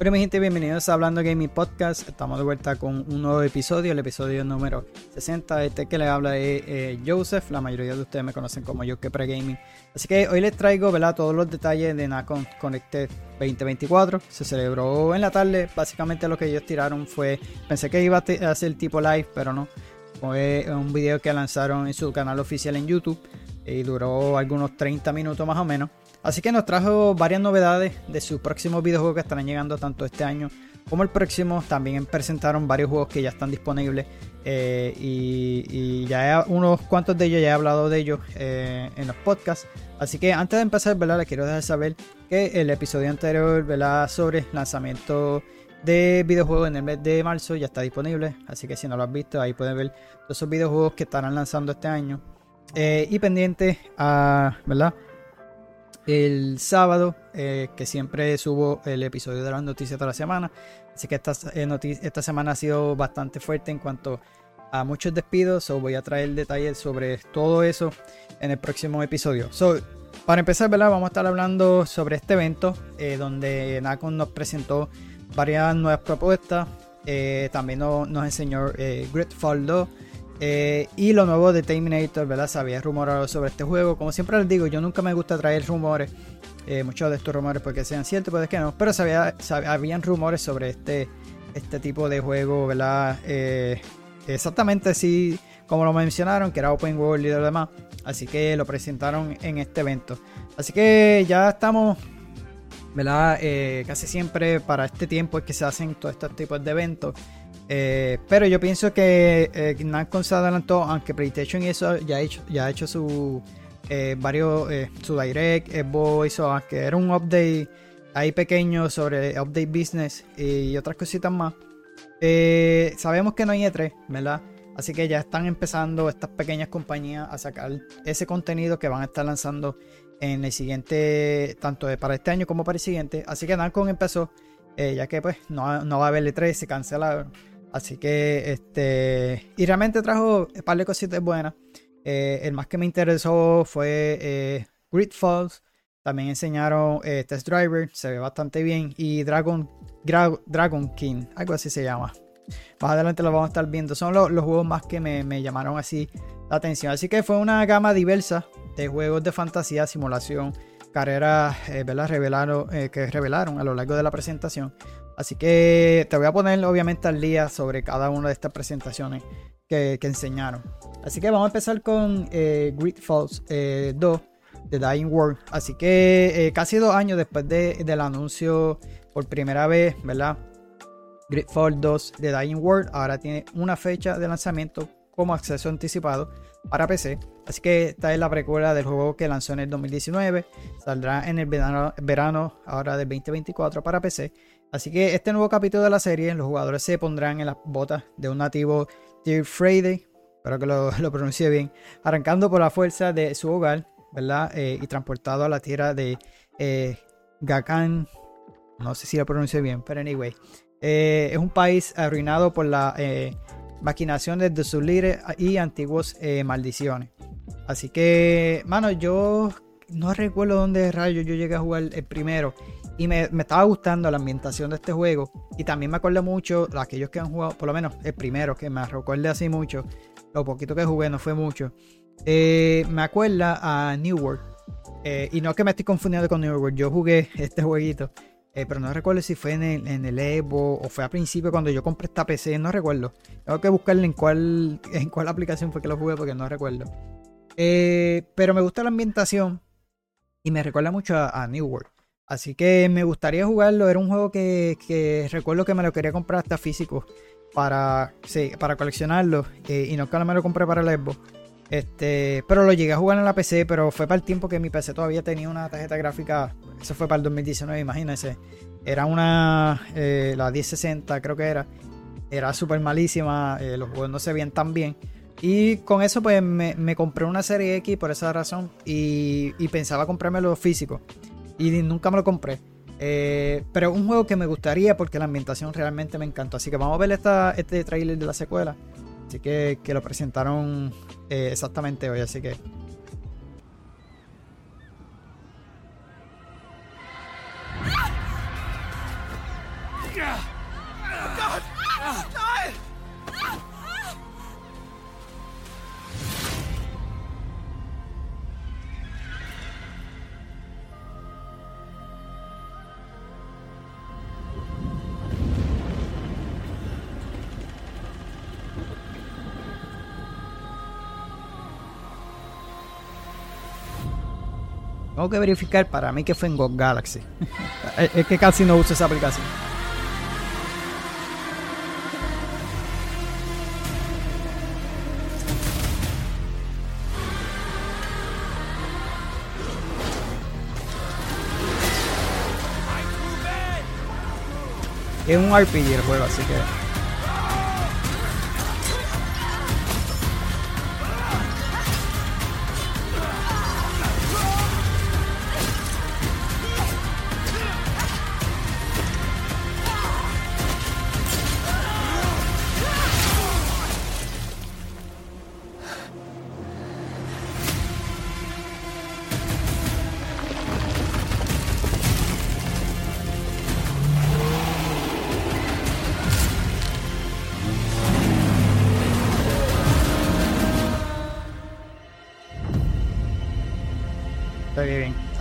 Hola mi gente, bienvenidos a Hablando Gaming Podcast. Estamos de vuelta con un nuevo episodio, el episodio número 60. Este que le habla es eh, Joseph, la mayoría de ustedes me conocen como yo que Gaming. Así que hoy les traigo ¿verdad? todos los detalles de Nacon Connected 2024. Se celebró en la tarde, básicamente lo que ellos tiraron fue, pensé que iba a hacer tipo live, pero no. Fue un video que lanzaron en su canal oficial en YouTube y duró algunos 30 minutos más o menos. Así que nos trajo varias novedades de sus próximos videojuegos que estarán llegando tanto este año como el próximo. También presentaron varios juegos que ya están disponibles eh, y, ya unos cuantos de ellos ya he hablado de ellos eh, en los podcasts. Así que antes de empezar, ¿verdad? les quiero dejar saber que el episodio anterior ¿verdad? sobre lanzamiento de videojuegos en el mes de marzo ya está disponible. Así que si no lo has visto, ahí pueden ver todos esos videojuegos que estarán lanzando este año. Eh, y pendiente a, ¿verdad? El sábado, eh, que siempre subo el episodio de las noticias de la semana. Así que esta, eh, esta semana ha sido bastante fuerte en cuanto a muchos despidos. o voy a traer detalles sobre todo eso en el próximo episodio. So, para empezar, ¿verdad? vamos a estar hablando sobre este evento eh, donde Nacon nos presentó varias nuevas propuestas. también nos, nos enseñó Gridfall 2 eh, y lo nuevo de Terminator, ¿verdad? Se había rumorado sobre este juego. Como siempre les digo, yo nunca me gusta traer rumores. Eh, muchos de estos rumores porque sean ciertos, puede que no. Pero se había, habían rumores sobre este, este tipo de juego, ¿verdad? Eh, exactamente así como lo mencionaron, que era Open World y lo demás. Así que lo presentaron en este evento. Así que ya estamos, ¿verdad? casi siempre para este tiempo es que se hacen todos estos tipos de eventos. Eh, pero yo pienso que eh, se adelantó, aunque PlayStation eso ya ha hecho, ya ha hecho su eh, varios eh, su direct, Xbox hizo que era un update ahí pequeño sobre update business y otras cositas más. sabemos que no hay E3, ¿verdad? Así que ya están empezando estas pequeñas compañías a sacar ese contenido que van a estar lanzando en el siguiente, tanto para este año como para el siguiente. Así que Namco empezó, ya que pues no, no va a haber E3, se cancelaron. Así que, este. Y realmente trajo un par de cositas buenas. Eh, el más que me interesó fue eh, Grid Falls. También enseñaron eh, Test Driver, se ve bastante bien. Y Dragon, Dragon King, algo así se llama. Más adelante lo vamos a estar viendo. Son los, juegos más que me, llamaron así la atención. Así que fue una gama diversa de juegos de fantasía, simulación, carreras, ¿verdad? Revelaron, que revelaron a lo largo de la presentación. Así que te voy a poner obviamente al día sobre cada una de estas presentaciones que, enseñaron. Así que vamos a empezar con eh, Grid Falls 2 eh, de Dying World. Así que eh, casi dos años después del anuncio por primera vez, ¿verdad? Gridfall 2 de Dying World ahora tiene una fecha de lanzamiento como acceso anticipado para PC. Así que esta es la precuela del juego que lanzó en el 2019. Saldrá en el verano, verano ahora del 2024 para PC Así que este nuevo capítulo de la serie, los jugadores se pondrán en las botas de un nativo Dear Friday, espero que lo, lo, pronuncie bien, arrancando por la fuerza de su hogar, ¿verdad? Eh, y transportado a la tierra de eh, Gakan, no sé si lo pronuncio bien, pero anyway, eh, es un país arruinado por la maquinación de sus líderes y antiguos maldiciones. Así que, mano, yo no recuerdo dónde rayos yo llegué a jugar el primero. Y me, estaba gustando la ambientación de este juego. Y también me acuerdo mucho, aquellos que han jugado, por lo menos el primero, que me recuerde así mucho. Lo poquito que jugué no fue mucho. Eh, me acuerda a New World. Eh, y no que me estoy confundiendo con New World. Yo jugué este jueguito. Eh, pero no recuerdo si fue en el, en el Evo o fue a principio cuando yo compré esta PC. No recuerdo. Tengo que buscarle en cuál, en cuál aplicación fue que lo jugué porque no recuerdo. pero me gusta la ambientación. Y me recuerda mucho a New World. Así que me gustaría jugarlo. Era un juego que, recuerdo que me lo quería comprar hasta físico para, para coleccionarlo. Eh, y no que me lo compré para el Xbox. Este, pero lo llegué a jugar en la PC, pero fue para el tiempo que mi PC todavía tenía una tarjeta gráfica. Eso fue para el 2019, imagínense. Era una, eh, la 1060 creo que era. Era súper malísima, eh, los juegos no se veían tan bien. Y con eso pues me, compré una serie X por esa razón y, y pensaba comprármelo físico y nunca me lo compré. Eh, pero un juego que me gustaría porque la ambientación realmente me encantó. Así que vamos a ver esta, este trailer de la secuela. Así que, que lo presentaron eh, exactamente hoy. Así que Tengo que verificar para mí que fue en Go Galaxy. es que casi no uso esa aplicación. Es un RPG el juego, así que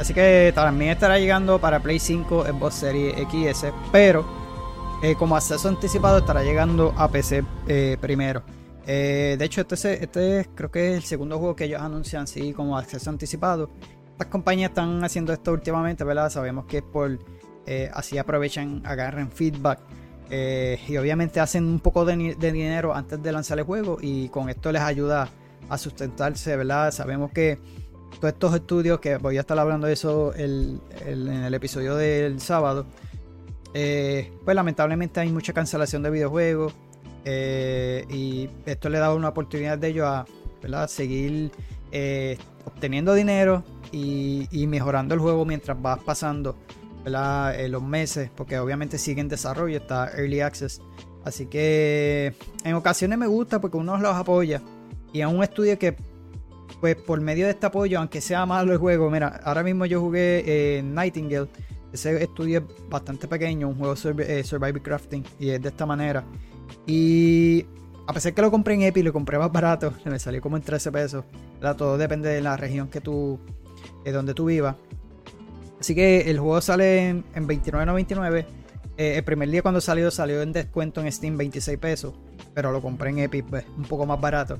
Así que también estará llegando para Play 5, Xbox Series XS, pero eh, como acceso anticipado estará llegando a PC eh, primero. Eh, de hecho, este, este creo que es el segundo juego que ellos anuncian así como acceso anticipado. Estas compañías están haciendo esto últimamente, ¿verdad? Sabemos que es por así aprovechan, agarren feedback. y obviamente hacen un poco de dinero antes de lanzar el juego y con esto les ayuda a sustentarse, ¿verdad? Sabemos que todos estos estudios, que voy a estar hablando de eso en el episodio del sábado, eh, pues lamentablemente hay mucha cancelación de videojuegos eh, y esto le da una oportunidad de ellos a seguir eh, obteniendo dinero y, mejorando el juego mientras vas pasando los meses, porque obviamente sigue en desarrollo, está Early Access. Así que en ocasiones me gusta porque uno los apoya y es un estudio que pues por medio de este apoyo, aunque sea malo el juego, mira, ahora mismo yo jugué Nightingale. Ese estudio es bastante pequeño, un juego de eh, Survival Crafting, y es de esta manera. Y a pesar que lo compré en Epic, lo compré más barato, me salió como en 13 pesos. Todo depende de la región que tú, de donde tú vivas. Así que el juego sale en, 29.99. Eh, el primer día cuando salió, salió en descuento en Steam 26 pesos. Pero lo compré en Epic, pues, un poco más barato.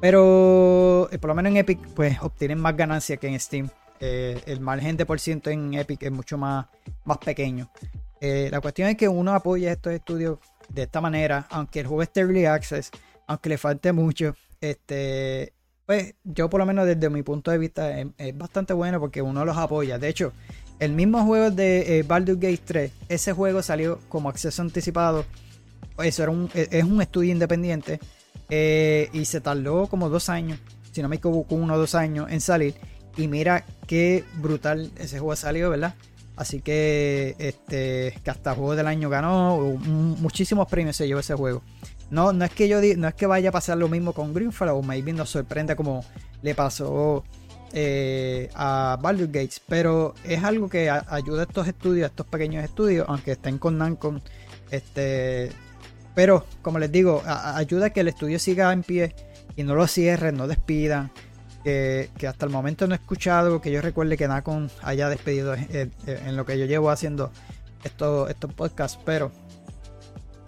Pero eh, por lo menos en Epic, pues obtienen más ganancia que en Steam. Eh, el margen de por ciento en Epic es mucho más, más pequeño. Eh, la cuestión es que uno apoya estos estudios de esta manera, aunque el juego esté early access, aunque le falte mucho, este, pues yo por lo menos desde mi punto de vista es, bastante bueno porque uno los apoya. De hecho, el mismo juego de Baldur's Gate 3, ese juego salió como acceso anticipado. Eso era un, es un estudio independiente eh, y se tardó como dos años, si no me equivoco, uno o dos años en salir. Y mira qué brutal ese juego salió, ¿verdad? Así que, este, que hasta juego del año ganó, muchísimos premios se llevó ese juego. No, no es que yo no es que vaya a pasar lo mismo con Greenfall o maybe nos sorprenda como le pasó eh, a Baldur's Gates, pero es algo que ayuda a estos estudios, a estos pequeños estudios, aunque estén con Nancon, este, pero, como les digo, ayuda a que el estudio siga en pie y no lo cierren, no despidan. Que, hasta el momento no he escuchado que yo recuerde que Nacon haya despedido en, lo que yo llevo haciendo estos, estos podcasts. Pero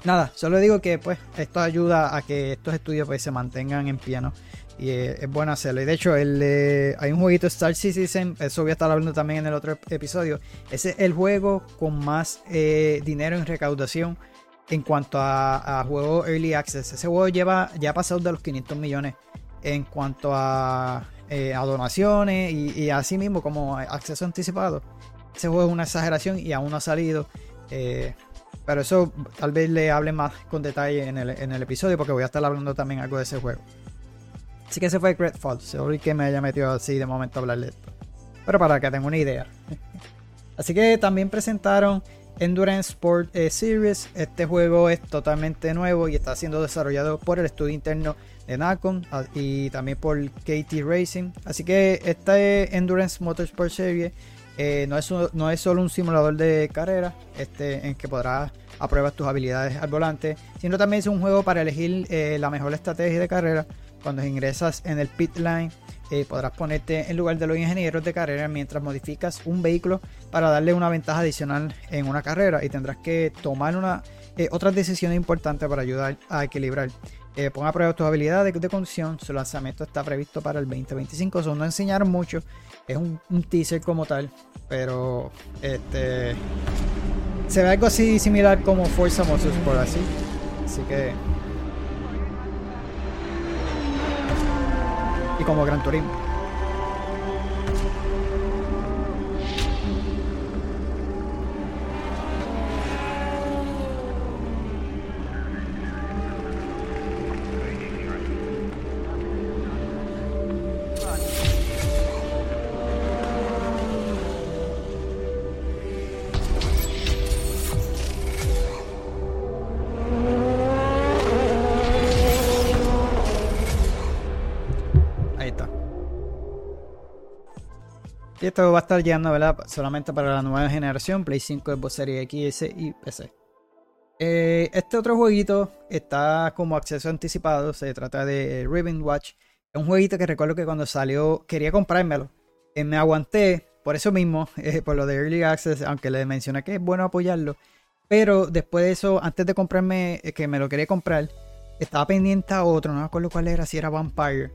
nada, solo digo que pues esto ayuda a que estos estudios pues, se mantengan en pie, ¿no? Y es, bueno hacerlo. Y de hecho, el, hay un jueguito Star Citizen, eso voy a estar hablando también en el otro episodio. Ese es el juego con más eh, dinero en recaudación en cuanto a, juego Early Access. Ese juego lleva, ya ha pasado de los 500 millones en cuanto a, eh, donaciones y, así mismo como acceso anticipado. Ese juego es una exageración y aún no ha salido. Eh, pero eso tal vez le hable más con detalle en el, episodio porque voy a estar hablando también algo de ese juego. Así que ese fue Great Falls. Sorry que me haya metido así de momento a hablar de esto. Pero para que tengan una idea. Así que también presentaron Endurance Sport eh, Series. Este juego es totalmente nuevo y está siendo desarrollado por el estudio interno de Nacon y también por KT Racing. Así que este Endurance Motorsport Series eh, no, es, no es solo un simulador de carrera este, en que podrás apruebas tus habilidades al volante, sino también es un juego para elegir eh, la mejor estrategia de carrera cuando ingresas en el pit line eh, podrás ponerte en lugar de los ingenieros de carrera mientras modificas un vehículo para darle una ventaja adicional en una carrera y tendrás que tomar una, eh, otras decisiones importantes para ayudar a equilibrar eh, pon a prueba tus habilidades de conducción. Su lanzamiento está previsto para el 2025. Son no enseñaron mucho. Es un, teaser como tal. Pero este se ve algo así similar como Forza Motorsport así. Así que. Y como Gran Turismo. Esto va a estar llegando, ¿verdad? Solamente para la nueva generación, Play 5, Xbox Series X y PC. Eh, este otro jueguito está como acceso anticipado, se trata de Ribbon Watch. Es un jueguito que recuerdo que cuando salió quería comprármelo. Eh, me aguanté por eso mismo, eh, por lo de Early Access, aunque le mencioné que es bueno apoyarlo. Pero después de eso, antes de comprarme, que me lo quería comprar, estaba pendiente a otro, no me acuerdo cuál era, si era Vampire.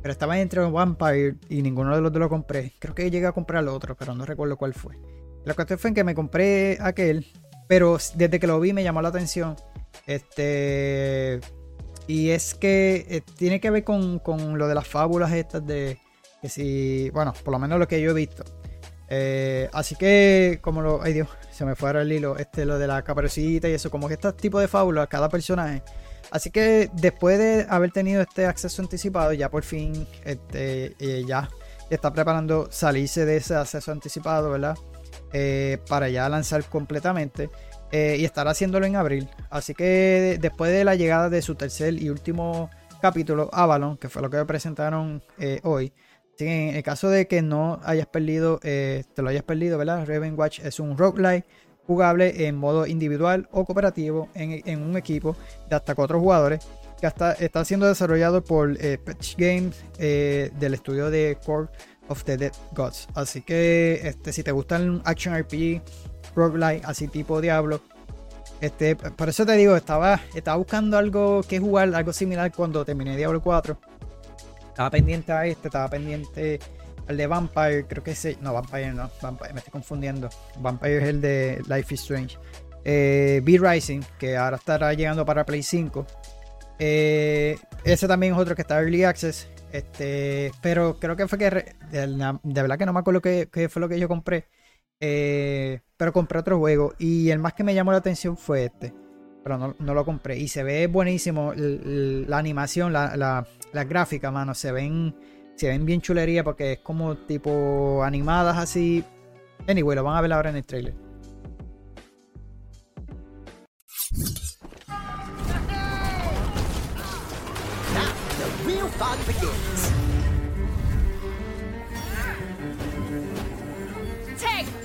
Pero estaba entre Vampire y ninguno de los dos lo compré. Creo que llegué a comprar el otro, pero no recuerdo cuál fue. La cuestión fue en que me compré aquel, pero desde que lo vi me llamó la atención. Este. Y es que eh, tiene que ver con, lo de las fábulas estas de. Que si. Bueno, por lo menos lo que yo he visto. Eh, así que, como lo. Ay Dios, se me fue ahora el hilo. Este, lo de la caperucita y eso. Como que este tipo de fábulas, cada personaje Así que después de haber tenido este acceso anticipado, ya por fin este, eh, ya está preparando salirse de ese acceso anticipado, ¿verdad? Eh, para ya lanzar completamente eh, y estar haciéndolo en abril. Así que después de la llegada de su tercer y último capítulo, Avalon, que fue lo que presentaron hoy, en el caso de que no hayas perdido, te lo hayas perdido, ¿verdad? Raven Watch es un roguelike jugable en modo individual o cooperativo en, un equipo de hasta cuatro jugadores que hasta está siendo desarrollado por eh, Patch Games eh, del estudio de Core of the Dead Gods. Así que este, si te gustan action RPG, roguelike, así tipo Diablo, este, por eso te digo, estaba, estaba buscando algo que jugar, algo similar cuando terminé Diablo 4. Estaba pendiente a este, estaba pendiente el de Vampire, creo que ese. No, Vampire no. Vampire, me estoy confundiendo. Vampire es el de Life is Strange. Eh, Rising, que ahora estará llegando para Play 5. Eh, ese también es otro que está Early Access. Este, pero creo que fue que. De, verdad que no me acuerdo qué, fue lo que yo compré. Eh, pero compré otro juego. Y el más que me llamó la atención fue este. Pero no, lo compré. Y se ve buenísimo. La, animación, la, la, la gráfica, mano. Se ven se ven bien chulería porque es como tipo animadas así. Anyway, lo van a ver ahora en el trailer. Take!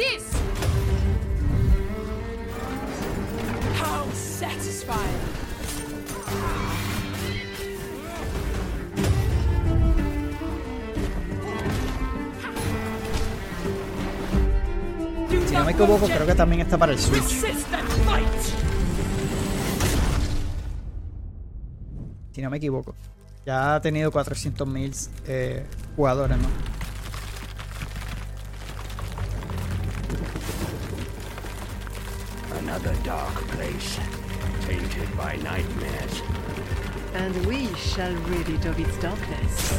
No me equivoco, creo que también está para el Switch. Si no me equivoco. Ya ha tenido 400.000 eh, jugadores, ¿no? Another dark place, tainted by nightmares. And we shall rid it of its darkness.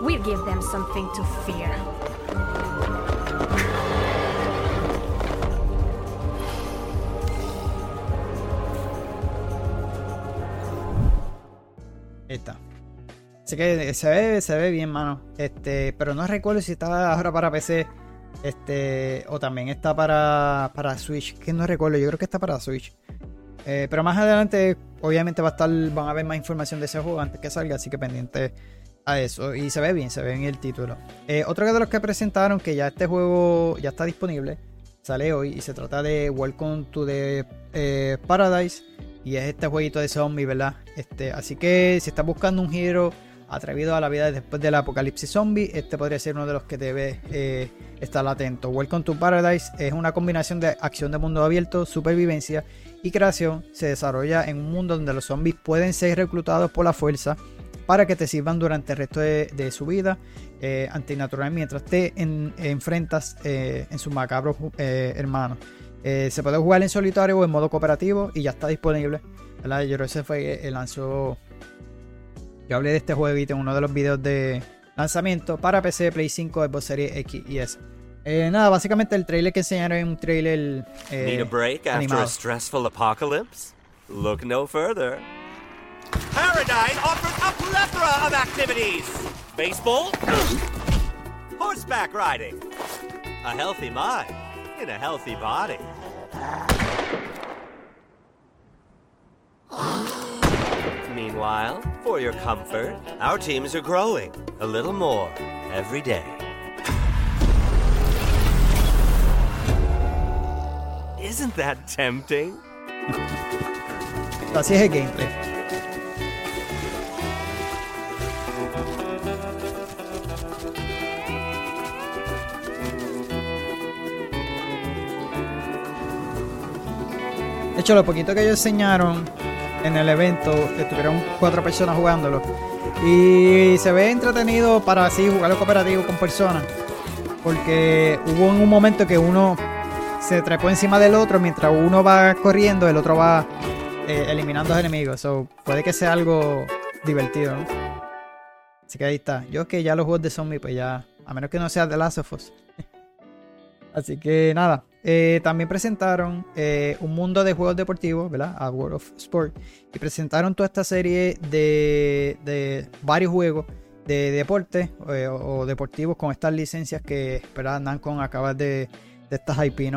We'll give them something to fear. Así que se ve, se ve bien, mano. Este, pero no recuerdo si está ahora para PC. Este, o también está para, para Switch. Que no recuerdo, yo creo que está para Switch. Eh, pero más adelante, obviamente, va a estar, van a ver más información de ese juego antes que salga, así que pendiente a eso. Y se ve bien, se ve en el título. Eh, otro de los que presentaron, que ya este juego ya está disponible, sale hoy y se trata de Welcome to the eh, Paradise y es este jueguito de zombie, ¿verdad? Este, así que si estás buscando un giro atrevido a la vida después del apocalipsis zombie, este podría ser uno de los que debe eh, estar atento. Welcome to Paradise es una combinación de acción de mundo abierto, supervivencia y creación. Se desarrolla en un mundo donde los zombies pueden ser reclutados por la fuerza para que te sirvan durante el resto de, su vida eh, antinatural mientras te enfrentas eh, en sus macabros eh, se puede jugar en solitario o en modo cooperativo y ya está disponible. ¿verdad? Yo creo que ese fue el lanzó. Yo hablé de este jueguito en uno de los videos de lanzamiento para PC, Play 5, Xbox Series X y S. nada, básicamente el trailer que enseñaron es un trailer Need a break after a stressful apocalypse? Look no further. Paradigm offers a plethora of activities. Baseball, horseback riding, a healthy mind in a healthy body. Meanwhile, for your comfort, our teams are growing a little more every day. Isn't that tempting? Es el gameplay. De hecho, lo poquito que ellos enseñaron en el evento, estuvieron cuatro personas jugándolo. Y se ve entretenido para así jugarlo cooperativo con personas. Porque hubo en un momento que uno se trepó encima del otro mientras uno va corriendo, el otro va eh, eliminando a los enemigos. So, puede que sea algo divertido, ¿no? Así que ahí está. Yo que ya los juegos de zombie, pues ya. A menos que no sea The Last of Us. Así que nada, eh, también presentaron eh, un mundo de juegos deportivos, ¿verdad? A World of Sport. Y presentaron toda esta serie de, varios juegos de deporte eh, o, deportivos con estas licencias que ¿verdad? Nancon acaba de, de estas IP,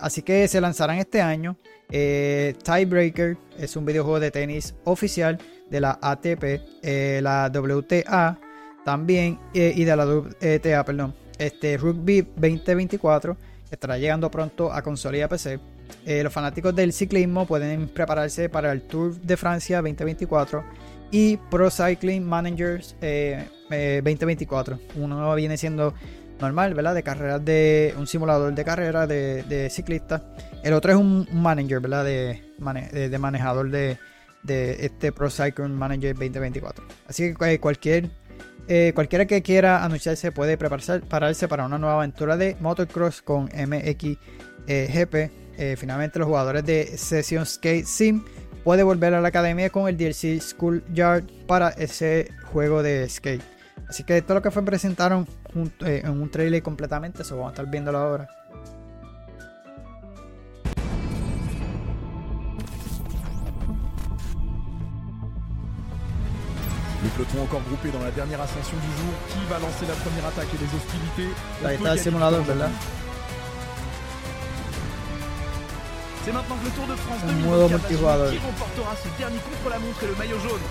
así que se lanzarán este año. Tiebreaker es un videojuego de tenis oficial de la ATP, la WTA también y de la WTA, perdón. Este Rugby 2024 estará llegando pronto a consola y a PC. Eh, los fanáticos del ciclismo pueden prepararse para el Tour de Francia 2024 y Pro Cycling Managers 2024. Eh, eh, Uno viene siendo normal, ¿verdad? De carreras de un simulador de carrera de, ciclistas. El otro es un, manager, ¿verdad? De, manejador de, este Pro Cycling Manager 2024. Así que cualquier eh, cualquiera que quiera anunciarse puede prepararse para una nueva aventura de motocross con MXGP. Eh, finalmente, los jugadores de Session Skate Sim pueden volver a la academia con el DLC School Yard para ese juego de skate. Así que es lo que fue presentaron eh, en un trailer completamente, eso vamos a estar viéndolo ahora. Le peloton encore groupé dans la dernière ascension du jour. Qui va lancer la première attaque et les hostilités Ahí está simulador, ¿verdad? C'est maintenant que le Tour de France Un modo 2024 multijugador. qui remportera ce dernier contre la montre et le maillot jaune.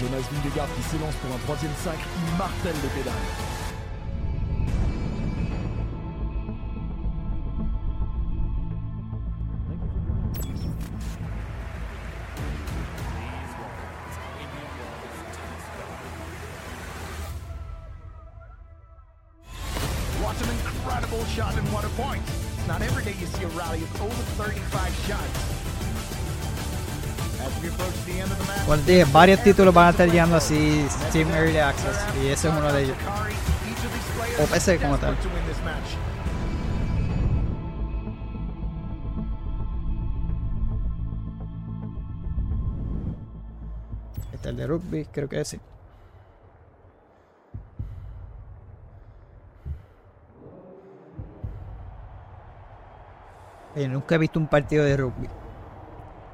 Jonas Vingegaard qui s'élance pour un troisième sacre, il martèle les pédales. varios títulos van a estar llegando así Steam Early Access y ese es uno de ellos. O PC como tal. Este es el de rugby, creo que es sí. Nunca he visto un partido de rugby.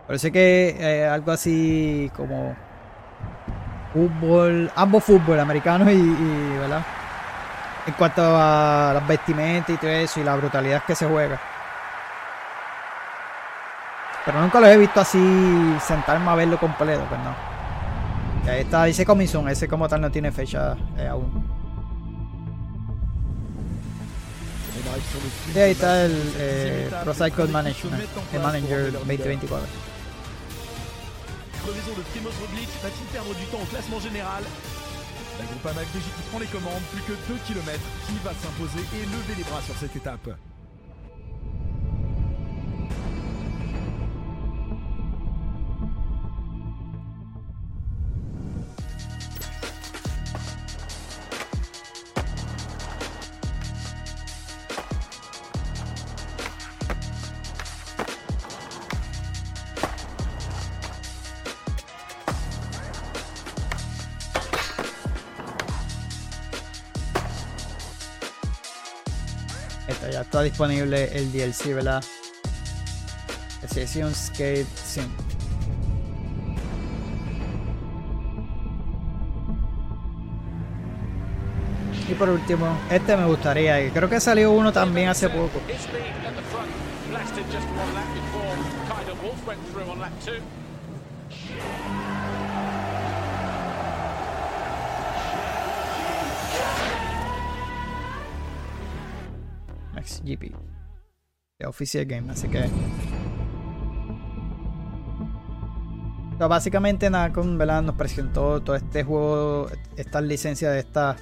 Parece que eh, algo así como fútbol, ambos fútbol, americanos y, ¿verdad? En cuanto a las vestimentas y todo eso y la brutalidad que se juega. Pero nunca lo he visto así sentarme a verlo completo, pues no. Y ahí está, dice Comison, ese como tal no tiene fecha eh, aún. Y ahí está el eh, Pro Cycle Management, el Manager 2024. crevaison de Primoz Roglic va-t-il perdre du temps au classement général? La Groupama FDJ qui prend les commandes, plus que 2 km, qui va s'imposer et lever les bras sur cette étape está disponible el DLC, ¿verdad? Session Skate Sim. Y por último, este me gustaría, y creo que salió uno también hace poco. GP de Official Game, así que. básicamente Nacon nos presentó todo este juego, estas licencias de, esta,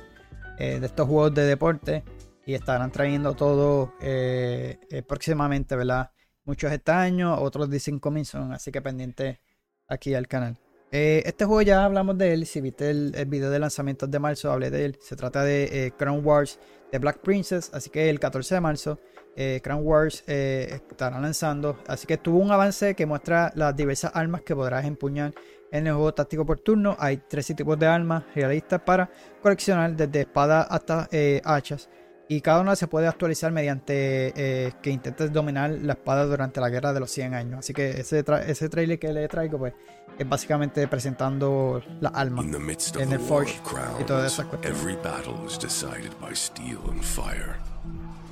eh, de estos juegos de deporte y estarán trayendo todo eh, eh, próximamente, ¿verdad? Muchos este año, otros dicen coming así que pendiente aquí al canal. Este juego ya hablamos de él, si viste el, video de lanzamiento de marzo, hablé de él. Se trata de Crown Wars de Black Princess. Así que el 14 de marzo, eh, Crown Wars eh, estará lanzando. Así que tuvo un avance que muestra las diversas armas que podrás empuñar en el juego táctico por turno. Hay tres tipos de armas realistas para coleccionar, desde espadas hasta eh, hachas. Y cada una se puede actualizar mediante eh, que intentes dominar la espada durante la guerra de los 100 años. Así que ese, ese trailer que le traigo, pues, es básicamente presentando la alma en el Forge y todas esas cuestiones. Every battle is decided by steel and fire.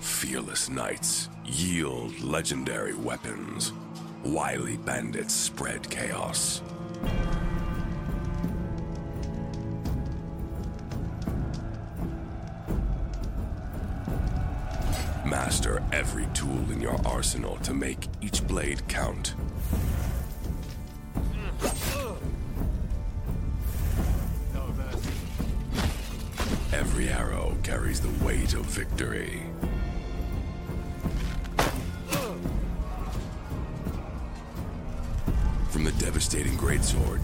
Fearless knights yield legendary weapons. Wily bandits spread chaos. Master every tool in your arsenal to make each blade count. Every arrow carries the weight of victory. From the devastating greatsword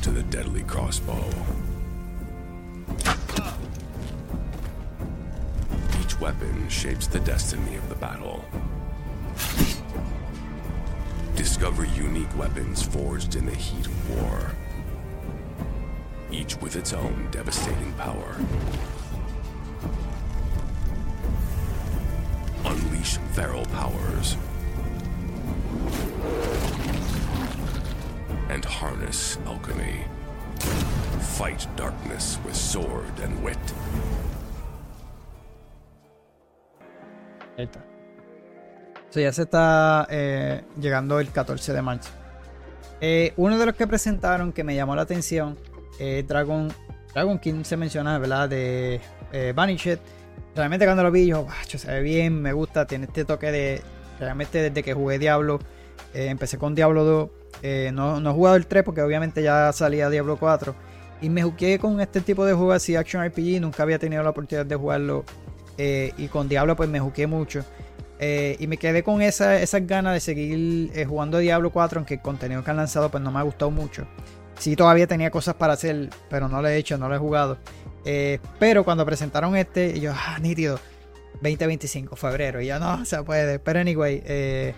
to the deadly crossbow. Weapon shapes the destiny of the battle. Discover unique weapons forged in the heat of war, each with its own devastating power. Unleash feral powers and harness alchemy. Fight darkness with sword and wit. Ya se está eh, llegando el 14 de marzo. Eh, uno de los que presentaron que me llamó la atención es Dragon, Dragon King, se menciona, ¿verdad? De eh, Vanished. Realmente cuando lo vi, yo, se ve bien, me gusta, tiene este toque de. Realmente desde que jugué Diablo, empecé con Diablo 2. no, no he jugado el 3 porque obviamente ya salía Diablo 4. Y me jugué con este tipo de juegos así, Action RPG. Nunca había tenido la oportunidad de jugarlo eh, y con Diablo pues me jugué mucho. Eh, y me quedé con esa, esas ganas de seguir eh, jugando Diablo 4, aunque el contenido que han lanzado pues no me ha gustado mucho. Sí todavía tenía cosas para hacer, pero no lo he hecho, no lo he jugado. pero cuando presentaron este, yo, ah, nítido. 2025, febrero, y ya no se puede. Pero anyway,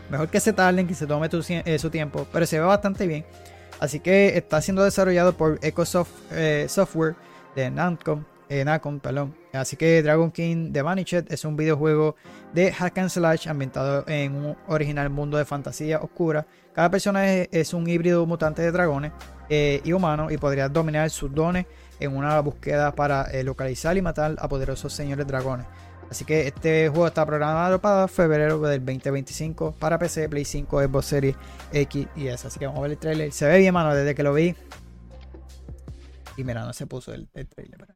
mejor que se tarden, que se tome su tiempo, pero se ve bastante bien. Así que está siendo desarrollado por Ecosoft Software de Namco, Nacon, perdón. Así que Dragon King The Vanished es un videojuego de hack and slash ambientado en un original mundo de fantasía oscura. Cada personaje es un híbrido mutante de dragones eh, y humanos y podría dominar sus dones en una búsqueda para eh, localizar y matar a poderosos señores dragones. Así que este juego está programado para febrero del 2025 para PC, Play 5, Xbox Series X y S. Así que vamos a ver el trailer. Se ve bien, mano, desde que lo vi. Y mira, no se puso el, el trailer.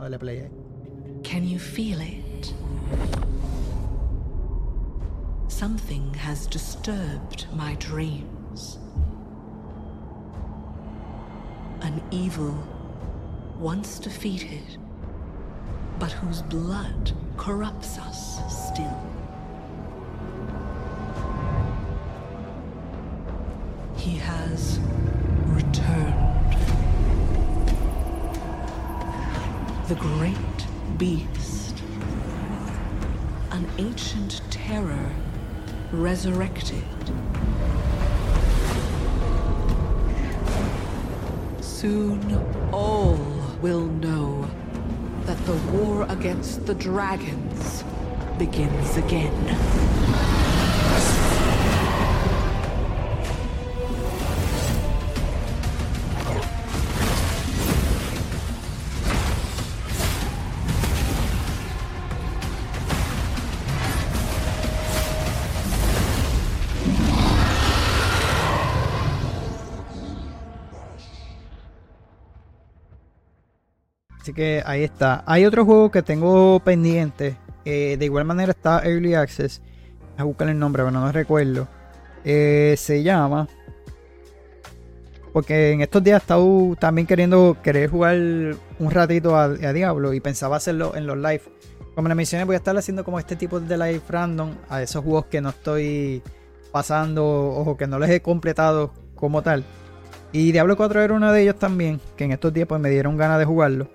Play ahí. Can you feel it? something has disturbed my dreams. An evil once defeated, but whose blood corrupts us still. He has returned. The great beast. An ancient terror resurrected. Soon all will know that the war against the dragons begins again. Así que ahí está. Hay otro juego que tengo pendiente. eh, de igual manera está Early Access. A buscar el nombre, pero no recuerdo. Eh, se llama. Porque en estos días he estado también queriendo querer jugar un ratito a, a Diablo y pensaba hacerlo en los live. Como le mencioné, voy a estar haciendo como este tipo de live random a esos juegos que no estoy pasando o que no les he completado como tal. Y Diablo 4 era uno de ellos también, que en estos días pues me dieron ganas de jugarlo.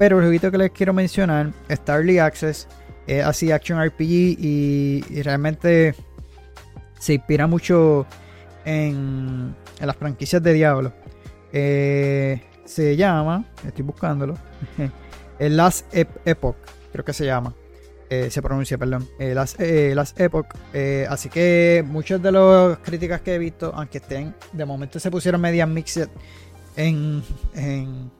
Pero el jueguito que les quiero mencionar está Early Access, es así Action RPG y, realmente se inspira mucho en, las franquicias de Diablo. Eh, se llama, estoy buscándolo, el Last Ep- Epoch, creo que se llama. Eh, se pronuncia, perdón. Eh, Last, eh, Last Epoch. Así que muchas de las críticas que he visto, aunque estén, de momento se pusieron medias mixed en, en,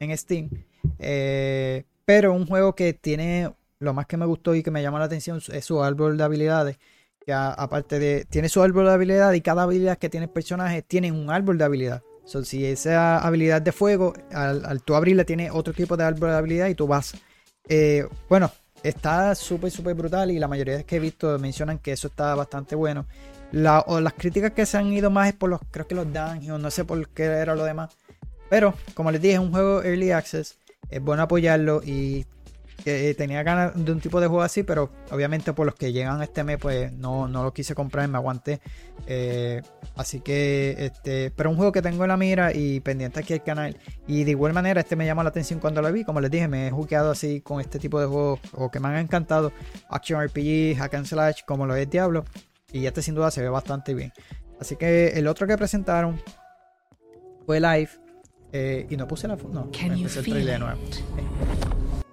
en Steam. Eh, pero un juego que tiene lo más que me gustó y que me llama la atención es su árbol de habilidades. Que aparte de. Tiene su árbol de habilidades y cada habilidad que tiene el personaje tiene un árbol de habilidad. So, si esa habilidad de fuego, al, al tú abrirla, tiene otro tipo de árbol de habilidad y tú vas. eh, bueno, está súper, súper brutal y la mayoría de que he visto mencionan que eso está bastante bueno. La- o las críticas que se han ido más es por los, creo que los dungeons, no sé por qué era lo demás. Pero, como les dije, es un juego early access. Es bueno apoyarlo y que tenía ganas de un tipo de juego así, pero obviamente por los que llegan este mes, pues no, no lo quise comprar, me aguanté. Eh, así que, este, pero un juego que tengo en la mira y pendiente aquí al canal. Y de igual manera, este me llama la atención cuando lo vi. Como les dije, me he jugueado así con este tipo de juegos o que me han encantado: Action RPG, Hack and Slash, como lo es Diablo. Y este sin duda se ve bastante bien. Así que el otro que presentaron fue Live. Eh, y no puse la. fu- No, empecé el trailer de nuevo.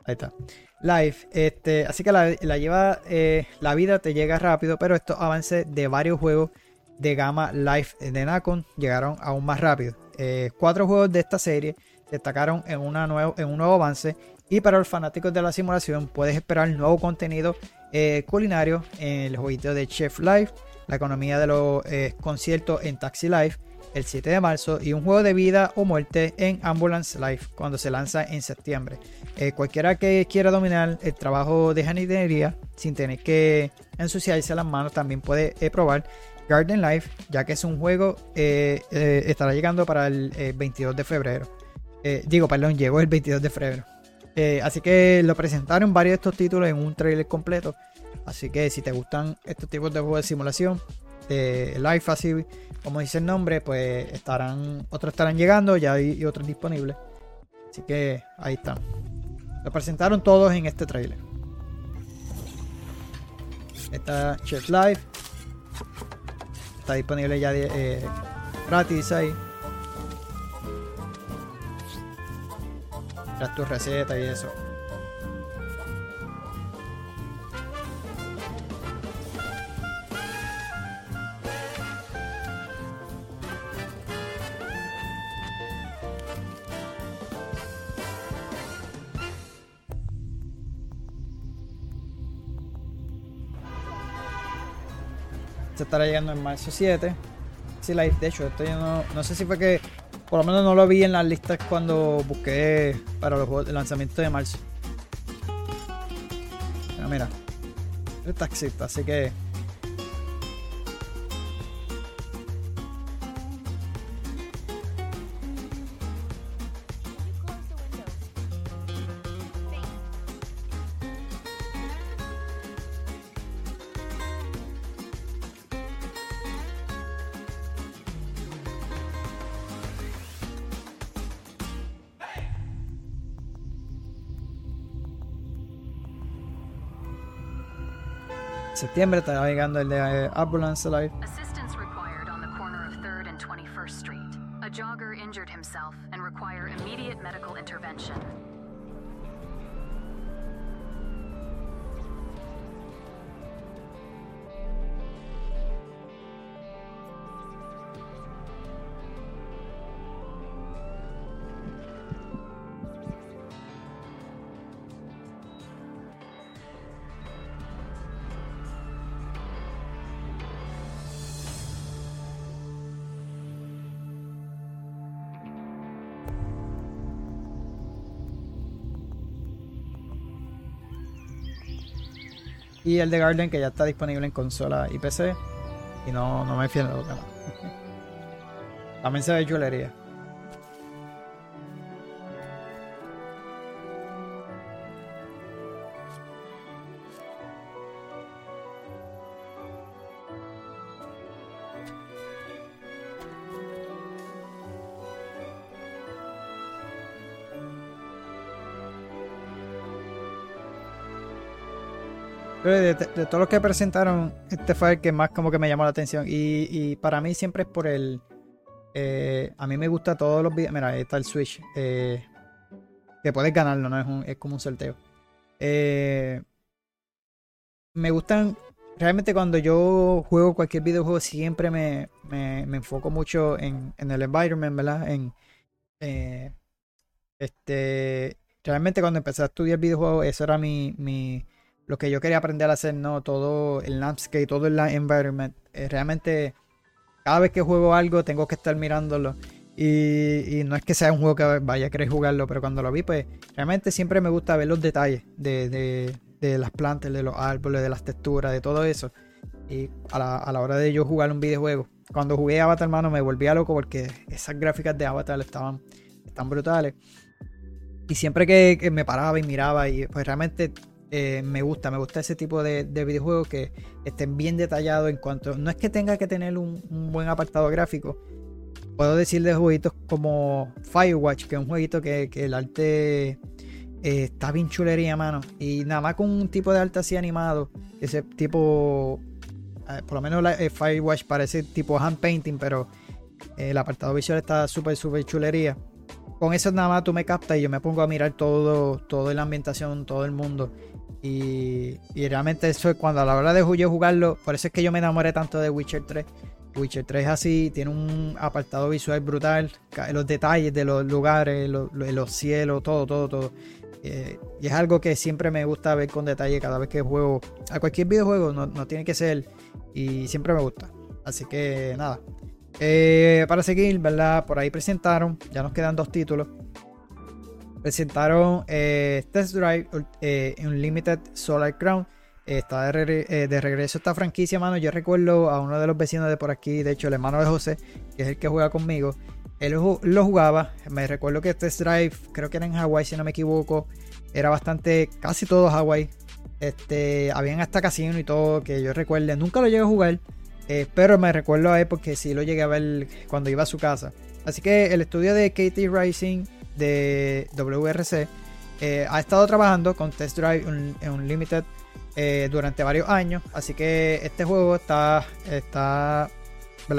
Ahí está. Live. Este, así que la, la lleva. eh, la vida te llega rápido. Pero estos avances de varios juegos de gama Live de Nacon llegaron aún más rápido. Eh, cuatro juegos de esta serie destacaron en, una nuevo, en un nuevo avance. Y para los fanáticos de la simulación, puedes esperar nuevo contenido eh, culinario en el jueguito de Chef Live, la economía de los conciertos en Taxi Live el 7 de marzo y un juego de vida o muerte en Ambulance Life cuando se lanza en septiembre. Eh, cualquiera que quiera dominar el trabajo de jardinería sin tener que ensuciarse las manos también puede eh, probar Garden Life ya que es un juego eh, estará llegando para el eh, 22 de febrero. Digo, perdón, llegó el 22 de febrero. Así que lo presentaron varios de estos títulos en un trailer completo. Así que si te gustan estos tipos de juegos de simulación, de Life así como dice el nombre, pues estarán, otros estarán llegando, ya hay y otros disponibles. Así que ahí están. Lo presentaron todos en este trailer. Está Chef Live. Está disponible ya eh, gratis ahí. Tras tu receta y eso. Estará llegando en marzo 7. Sí, live. De hecho, esto yo no, no sé si fue que. Por lo menos no lo vi en las listas cuando busqué para los juegos de lanzamiento de marzo. Pero mira. Es taxista, así que. Septiembre estará llegando el de eh, Ambulance Alive. Y el de Garden que ya está disponible en consola y PC. Y no, no me fío de lo demás. También se ve chulería. De, todos los que presentaron, este fue el que más como que me llamó la atención. Y, para mí siempre es por el... Eh, a mí me gusta todos los videos. Mira, está el Switch. Eh, que puedes ganarlo, ¿no? Es, es como un sorteo. Eh, me gustan... Realmente cuando yo juego cualquier videojuego siempre me, me, me enfoco mucho en, en, el environment, ¿verdad? En... este... Realmente cuando empecé a estudiar videojuegos, eso era mi, mi lo que yo quería aprender a hacer, ¿no? Todo el landscape, todo el environment. Eh, realmente, cada vez que juego algo, tengo que estar mirándolo. Y, no es que sea un juego que vaya a querer jugarlo, pero cuando lo vi, pues realmente siempre me gusta ver los detalles de, las plantas, de los árboles, de las texturas, de todo eso. Y a la, hora de yo jugar un videojuego, cuando jugué Avatar, hermano, me volvía loco porque esas gráficas de Avatar estaban, están brutales. Y siempre que, que, me paraba y miraba, y pues realmente eh, me gusta, me gusta ese tipo de, videojuegos que estén bien detallados en cuanto. No es que tenga que tener un, buen apartado gráfico. Puedo decir de jueguitos como Firewatch, que es un jueguito que, el arte eh, está bien chulería, mano. Y nada más con un tipo de arte así animado, ese tipo. Eh, por lo menos la, Firewatch parece tipo hand painting, pero el apartado visual está súper, súper chulería con eso nada más tú me captas y yo me pongo a mirar todo, toda la ambientación, todo el mundo. Y, realmente eso es cuando a la hora de jugarlo, por eso es que yo me enamoré tanto de Witcher 3. Witcher 3 es así, tiene un apartado visual brutal, los detalles de los lugares, los, cielos, todo, todo, todo. Eh, y es algo que siempre me gusta ver con detalle cada vez que juego a cualquier videojuego, no, tiene que ser, y siempre me gusta. Así que nada. Eh, para seguir, ¿verdad? Por ahí presentaron, ya nos quedan dos títulos presentaron eh, Test Drive eh, Unlimited Solar Crown. está de, de, regreso esta franquicia, mano. Yo recuerdo a uno de los vecinos de por aquí, de hecho, el hermano de José, que es el que juega conmigo. Él lo jugaba. Me recuerdo que Test Drive, creo que era en Hawaii, si no me equivoco. Era bastante, casi todo Hawaii. Este, habían hasta casino y todo, que yo recuerde. Nunca lo llegué a jugar, eh, pero me recuerdo a él porque sí lo llegué a ver cuando iba a su casa. Así que el estudio de KT Rising de WRC eh, ha estado trabajando con Test Drive Unlimited eh, durante varios años. Así que este juego está, está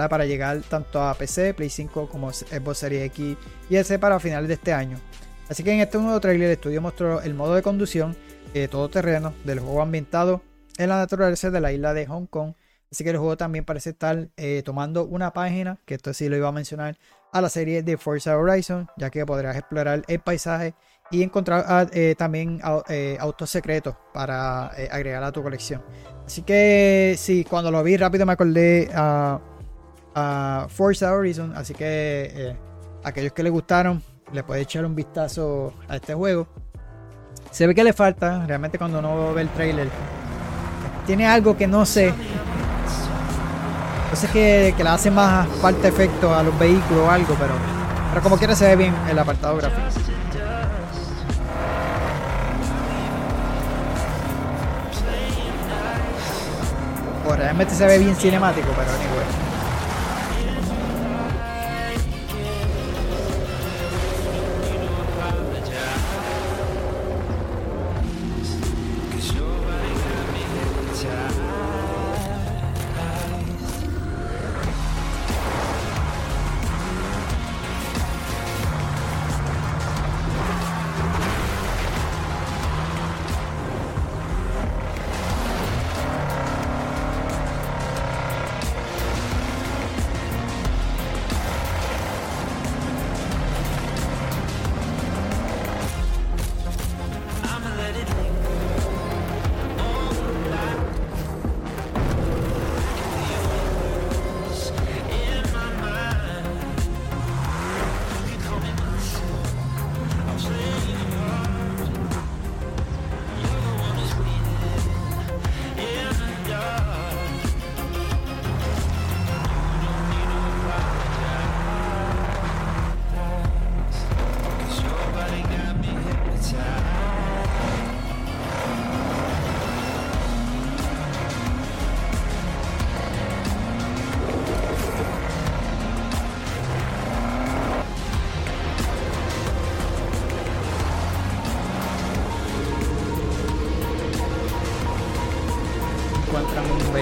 para llegar tanto a PC, Play 5 como Xbox Series X y S para finales de este año. Así que en este nuevo trailer el estudio mostró el modo de conducción eh, todo terreno del juego ambientado en la naturaleza de la isla de Hong Kong. Así que el juego también parece estar eh, tomando una página, que esto sí lo iba a mencionar, a la serie de Forza Horizon, ya que podrás explorar el paisaje y encontrar ah, eh, también eh, autos secretos para agregar a tu colección. Así que sí, cuando lo vi rápido me acordé a, Forza Horizon, así que aquellos que les gustaron, le pueden echar un vistazo a este juego. Se ve que le falta, realmente cuando uno ve el trailer, tiene algo que no sé sé que, que le hace más falta efecto a los vehículos o algo, pero, pero como quiera se ve bien el apartado gráfico. Pues realmente se ve bien cinemático, pero anyway.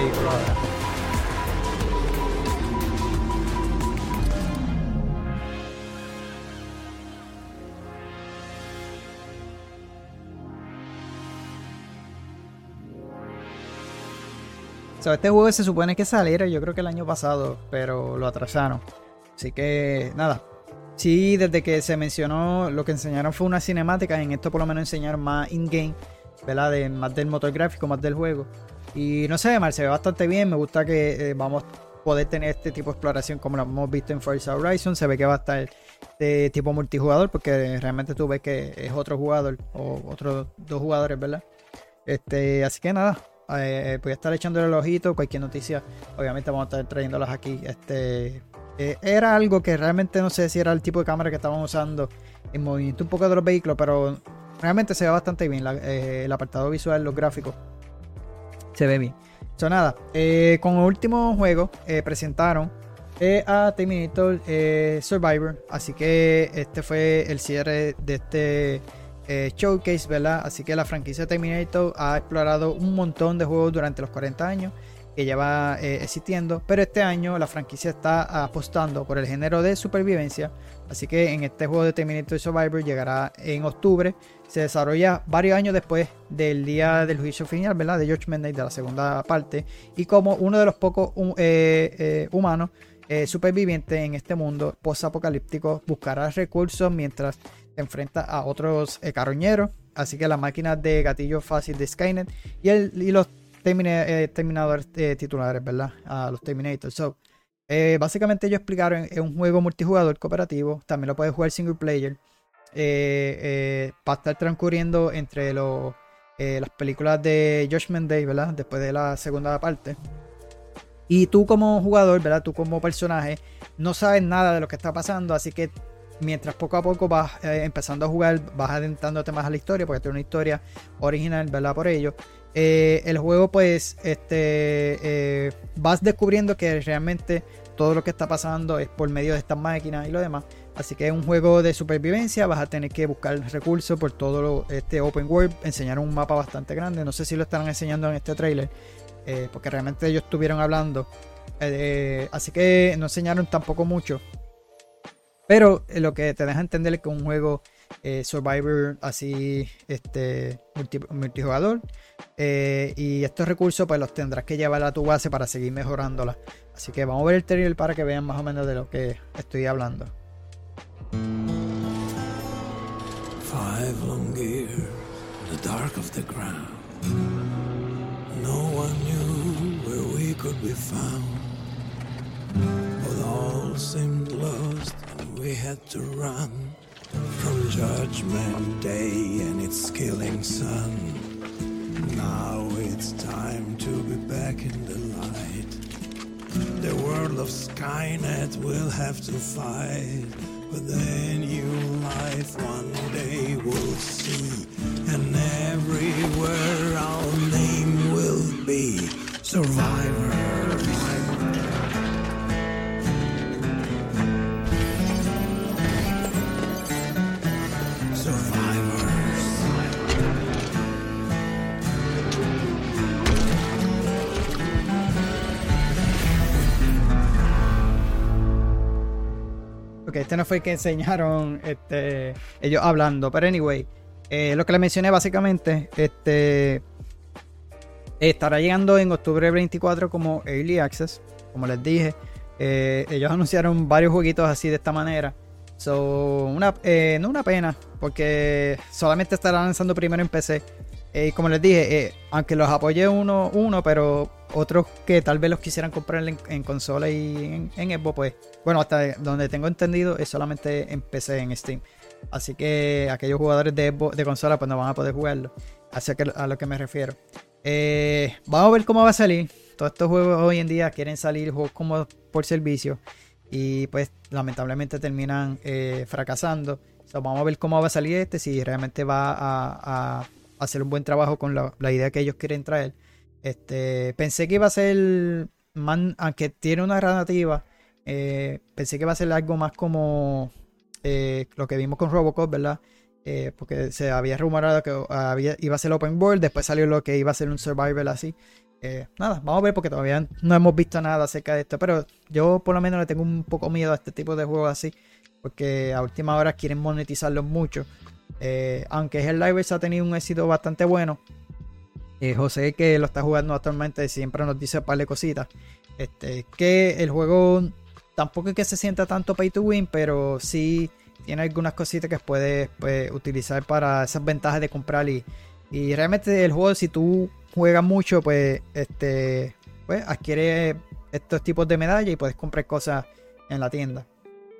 Vehículo este juego se supone que saliera yo creo que el año pasado, pero lo atrasaron. Así que nada. Sí, desde que se mencionó, lo que enseñaron fue una cinemática. En esto por lo menos enseñaron más in-game, ¿verdad? De, más del motor gráfico, más del juego. Y no sé, mal, se ve bastante bien. Me gusta que eh, vamos a poder tener este tipo de exploración como lo hemos visto en Forza Horizon. Se ve que va a estar de tipo multijugador, porque realmente tú ves que es otro jugador o otros dos jugadores, ¿verdad? Este, así que nada, eh, voy a estar echándole el ojito. Cualquier noticia, obviamente vamos a estar trayéndolas aquí. Este eh, era algo que realmente no sé si era el tipo de cámara que estaban usando en movimiento un poco de los vehículos, pero realmente se ve bastante bien. Eh, el apartado visual, los gráficos, se ve bien. So, nada, con el último juego presentaron a Terminator Survivor. Así que este fue el cierre de este eh, showcase, ¿verdad? Así que la franquicia Terminator ha explorado un montón de juegos durante los 40 años que lleva eh, existiendo, pero este año la franquicia está apostando por el género de supervivencia, así que en este juego de Terminator Survivor llegará en octubre, se desarrolla varios años después del día del juicio final, ¿verdad? De George Mendez de la segunda parte, y como uno de los pocos eh, humanos supervivientes en este mundo post-apocalíptico buscará recursos mientras enfrenta a otros eh, carroñeros. Así que las máquinas de gatillo fácil de Skynet y, el, y los eh, terminadores eh, titulares, ¿verdad? A los Terminators. So, básicamente ellos explicaron, es un juego multijugador cooperativo, también lo puedes jugar single player. va a estar transcurriendo entre los, las películas de Judgment Day, ¿verdad? Después de la segunda parte. Y tú como jugador, ¿verdad? Tú como personaje, no sabes nada de lo que está pasando, así que mientras poco a poco vas eh, empezando a jugar, vas adentrándote más a la historia, porque tiene una historia original, ¿verdad? Por ello. Eh, el juego, pues, este, eh, vas descubriendo que realmente todo lo que está pasando es por medio de estas máquinas y lo demás. Así que es un juego de supervivencia, vas a tener que buscar recursos por todo este open world, enseñar un mapa bastante grande. No sé si lo estarán enseñando en este trailer, porque realmente ellos estuvieron hablando. así que no enseñaron tampoco mucho. Pero eh, lo que te deja entender es que un juego eh, Survivor así, este, multijugador. Eh, y estos recursos pues los tendrás que llevar a tu base para seguir mejorándola. Así que vamos a ver el trailer para que vean más o menos de lo que estoy hablando. Five long years in the dark of the ground. No one knew where we could be found. But all seemed lost we had to run from Judgment Day and its killing sun. Now it's time to be back in the light. The world of Skynet will have to fight, but then new life one day we'll see, and everywhere our name will be Survivor. Este no fue el que enseñaron este, ellos hablando. Pero anyway, eh, lo que les mencioné básicamente, este estará llegando en octubre 24 como Early Access, como les dije. Eh, ellos anunciaron varios jueguitos así de esta manera. So, una, eh, no una pena, porque solamente estará lanzando primero en PC. Y como les dije, aunque los apoye uno, uno, pero otros que tal vez los quisieran comprar en, consola y en, Xbox, pues, bueno, hasta donde tengo entendido es solamente en PC, en Steam. Así que aquellos jugadores de, de consola pues no van a poder jugarlo. Así que a lo que me refiero. Eh, vamos a ver cómo va a salir. Todos estos juegos hoy en día quieren salir juegos como por servicio. Y pues lamentablemente terminan eh, fracasando. vamos a ver cómo va a salir este. Si realmente va a, hacer un buen trabajo con la idea que ellos quieren traer. Este, pensé que iba a ser, aunque tiene una narrativa, eh, pensé que iba a ser algo más como eh, lo que vimos con Robocop, ¿verdad? Eh, porque se había rumorado que había, iba a ser open world, después salió lo que iba a ser un survival así. Eh, nada, vamos a ver porque todavía no hemos visto nada acerca de esto. Pero yo por lo menos le tengo un poco miedo a este tipo de juegos así. Porque a última hora quieren monetizarlos mucho. Aunque el Live ha tenido un éxito bastante bueno. Eh, José, que lo está jugando actualmente, siempre nos dice un par de cositas. Este, que el juego tampoco es que se sienta tanto pay to win, pero sí tiene algunas cositas que puedes pues, utilizar para esas ventajas de comprar y, y realmente el juego si tú juegas mucho pues este pues adquiere estos tipos de medallas y puedes comprar cosas en la tienda.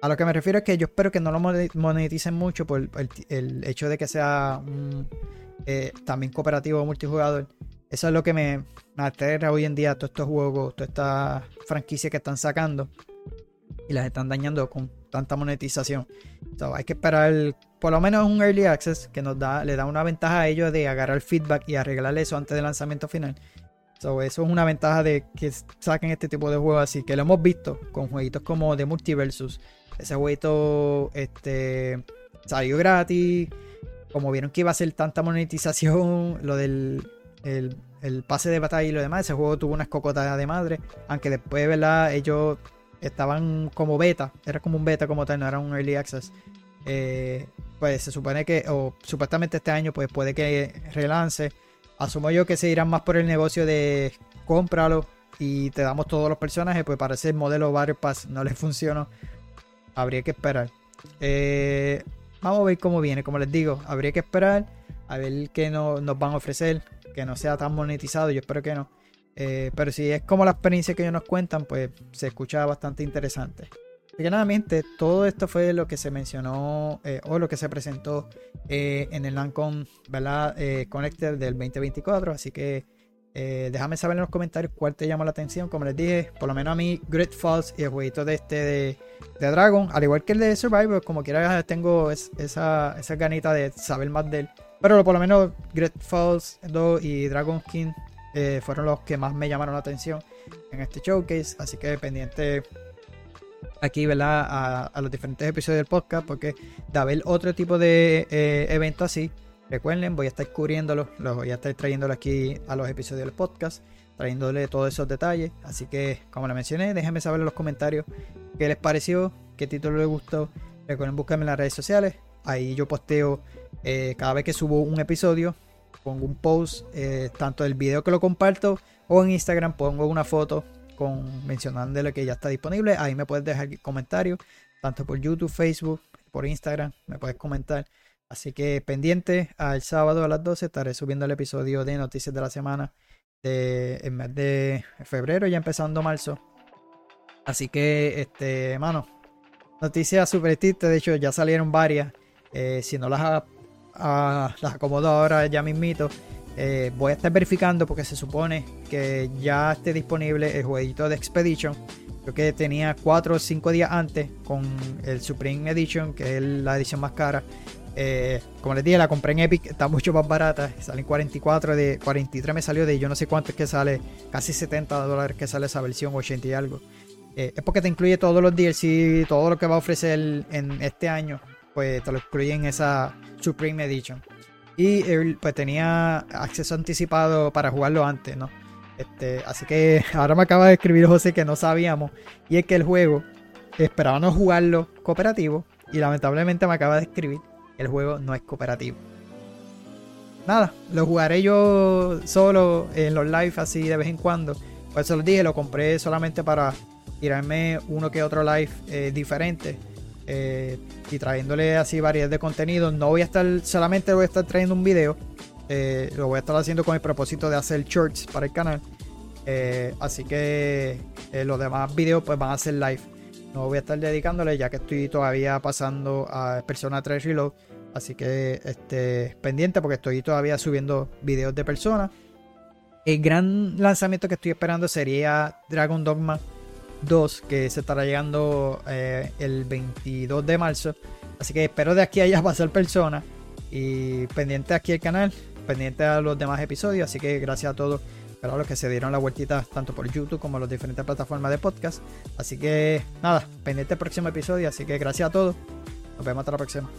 A lo que me refiero es que yo espero que no lo moneticen mucho por el, hecho de que sea eh, también cooperativo multijugador. Eso es lo que me, me aterra hoy en día todos estos juegos, todas estas franquicias que están sacando y las están dañando con tanta monetización. hay que esperar por lo menos un early access que nos da, le da una ventaja a ellos de agarrar feedback y arreglar eso antes del lanzamiento final. eso es una ventaja de que saquen este tipo de juegos así, que lo hemos visto con jueguitos como The Multiversus. Ese jueguito este, salió gratis. Como vieron que iba a ser tanta monetización, lo del el, pase de batalla y lo demás, ese juego tuvo unas cocotas de madre. Aunque después, ¿verdad? Ellos estaban como beta, era como un beta como tal, no era un early access. Eh, pues se supone que, o supuestamente este año, pues puede que relance. Asumo yo que se irán más por el negocio de cómpralo y te damos todos los personajes, pues parece el modelo Battle Pass no les funcionó. Habría que esperar. Eh, vamos a ver cómo viene, como les digo, habría que esperar a ver qué nos van a ofrecer, que no sea tan monetizado, yo espero que no. Eh, pero si es como la experiencia que ellos nos cuentan, pues se escucha bastante interesante. Que nada, todo esto fue lo que se mencionó eh, o lo que se presentó eh, en el Lancome ¿verdad? Connector del 2024. Así que déjame saber en los comentarios cuál te llamó la atención. Como les dije, por lo menos a mí, Great Falls y el jueguito de este de, Dragon, al igual que el de Survivor, como quiera, tengo esa, esa ganita de saber más de él. Pero por lo menos Great Falls 2 y Dragon King eh, fueron los que más me llamaron la atención en este showcase. Así que pendiente aquí, ¿verdad? A, los diferentes episodios del podcast, porque de haber otro tipo de eh, evento así, recuerden, voy a estar cubriéndolo, los voy a estar trayéndolo aquí a los episodios del podcast, trayéndole todos esos detalles. Así que, como les mencioné, déjenme saber en los comentarios qué les pareció, qué título les gustó. Recuerden buscarme en las redes sociales. Ahí yo posteo eh, cada vez que subo un episodio pongo un post, eh, tanto del video que lo comparto o en Instagram pongo una foto con mencionándole que ya está disponible. Ahí me puedes dejar comentarios, tanto por YouTube, Facebook, por Instagram, me puedes comentar. Así que pendiente al sábado a las 12 estaré subiendo el episodio de Noticias de la Semana de, en mes de febrero, ya empezando marzo. Así que, este, mano, noticias super tristes. De hecho, ya salieron varias. Eh, si no las las acomodo ahora ya mismito. Eh, voy a estar verificando porque se supone que ya esté disponible el jueguito de Expedition. Creo que tenía 4 o 5 días antes con el Supreme Edition, que es la edición más cara. Eh, como les dije, la compré en Epic, está mucho más barata. Salen 44 de 43 me salió de yo no sé cuánto es que sale, casi 70 dólares que sale esa versión, 80 y algo. Eh, es porque te incluye todos los DLC, todo lo que va a ofrecer en este año pues te lo incluye en esa Supreme Edition. Y pues tenía acceso anticipado para jugarlo antes, ¿no? Este, así que ahora me acaba de escribir José que no sabíamos. Y es que el juego esperábamos jugarlo cooperativo. Y lamentablemente me acaba de escribir el juego no es cooperativo. Nada, lo jugaré yo solo en los live así de vez en cuando. Por eso les dije, lo compré solamente para tirarme uno que otro live eh, diferente eh, y trayéndole así variedad de contenido. No voy a estar, solamente voy a estar trayendo un video. Eh, lo voy a estar haciendo con el propósito de hacer shorts para el canal. Así que los demás videos pues van a ser live. No voy a estar dedicándole ya que estoy todavía pasando a Persona 3 Reload. Así que este, pendiente porque estoy todavía subiendo videos de Persona. El gran lanzamiento que estoy esperando sería Dragon Dogma 2 que se estará llegando eh, el 22 de marzo. Así que espero de aquí a allá pasar persona y pendiente aquí el canal, pendiente a los demás episodios. Así que gracias a todos a los que se dieron la vueltita tanto por YouTube como las diferentes plataformas de podcast. Así que nada, pendiente el próximo episodio. Así que gracias a todos. Nos vemos hasta la próxima.